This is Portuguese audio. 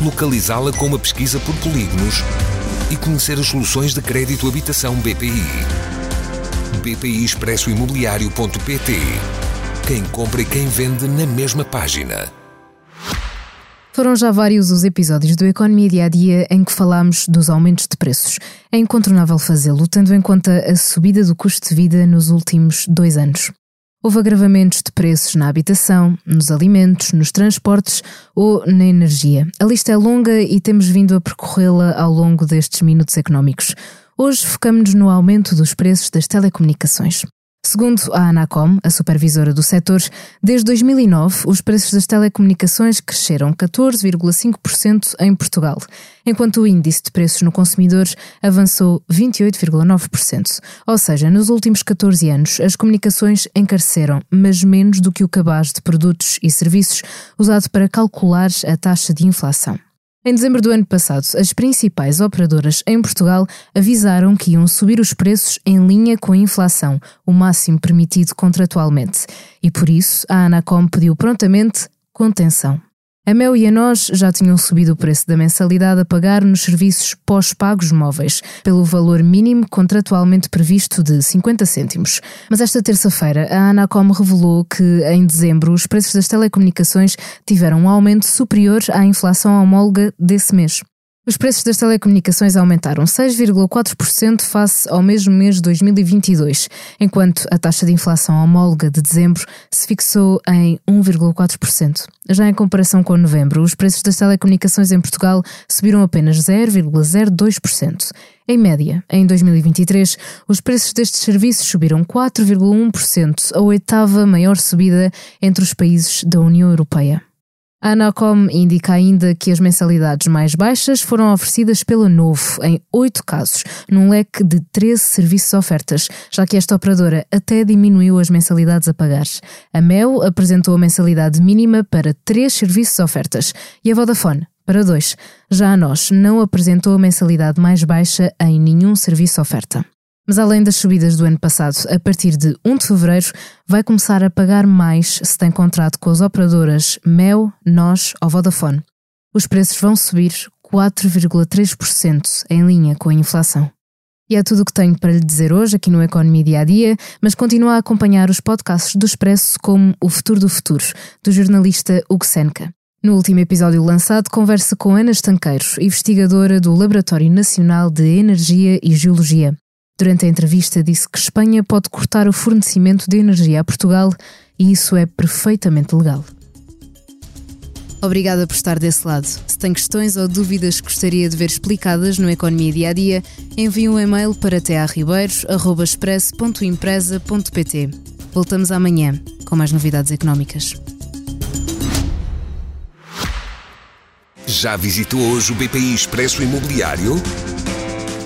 localizá-la com uma pesquisa por polígonos e conhecer as soluções de crédito habitação BPI. BPI Expresso Imobiliário.pt Quem compra e quem vende na mesma página. Foram já vários os episódios do Economia Dia a Dia em que falámos dos aumentos de preços. É incontornável fazê-lo, tendo em conta a subida do custo de vida nos últimos dois anos. Houve agravamentos de preços na habitação, nos alimentos, nos transportes ou na energia. A lista é longa e temos vindo a percorrê-la ao longo destes minutos económicos. Hoje focamos-nos no aumento dos preços das telecomunicações. Segundo a Anacom, a supervisora do setor, desde 2009 os preços das telecomunicações cresceram 14,5% em Portugal, enquanto o índice de preços no consumidor avançou 28,9%. Ou seja, nos últimos 14 anos as comunicações encareceram, mas menos do que o cabaz de produtos e serviços usado para calcular a taxa de inflação. Em dezembro do ano passado, as principais operadoras em Portugal avisaram que iam subir os preços em linha com a inflação, o máximo permitido contratualmente. E por isso, a Anacom pediu prontamente contenção. A Mel e a nós já tinham subido o preço da mensalidade a pagar nos serviços pós-pagos móveis, pelo valor mínimo contratualmente previsto de 50 cêntimos. Mas esta terça-feira, a Anacom revelou que, em dezembro, os preços das telecomunicações tiveram um aumento superior à inflação homóloga desse mês. Os preços das telecomunicações aumentaram 6,4% face ao mesmo mês de 2022, enquanto a taxa de inflação homóloga de dezembro se fixou em 1,4%. Já em comparação com novembro, os preços das telecomunicações em Portugal subiram apenas 0,02%. Em média, em 2023, os preços destes serviços subiram 4,1%, a oitava maior subida entre os países da União Europeia. A Anacom indica ainda que as mensalidades mais baixas foram oferecidas pela Novo, em oito casos, num leque de 13 serviços ofertas, já que esta operadora até diminuiu as mensalidades a pagar. A Mel apresentou a mensalidade mínima para três serviços ofertas e a Vodafone para dois. Já a Nós não apresentou a mensalidade mais baixa em nenhum serviço oferta. Mas além das subidas do ano passado, a partir de 1 de fevereiro vai começar a pagar mais se tem contrato com as operadoras Mel, Nós ou Vodafone. Os preços vão subir 4,3% em linha com a inflação. E é tudo o que tenho para lhe dizer hoje aqui no Economia Dia a Dia, mas continua a acompanhar os podcasts do Expresso como O Futuro do Futuro, do jornalista Hugo. No último episódio lançado, conversa com Ana Estanqueiro, investigadora do Laboratório Nacional de Energia e Geologia. Durante a entrevista, disse que Espanha pode cortar o fornecimento de energia a Portugal e isso é perfeitamente legal. Obrigada por estar desse lado. Se tem questões ou dúvidas que gostaria de ver explicadas no Economia Dia a Dia, envie um e-mail para tearribeiros.express.empresa.pt. Voltamos amanhã com mais novidades económicas. Já visitou hoje o BPI Expresso Imobiliário?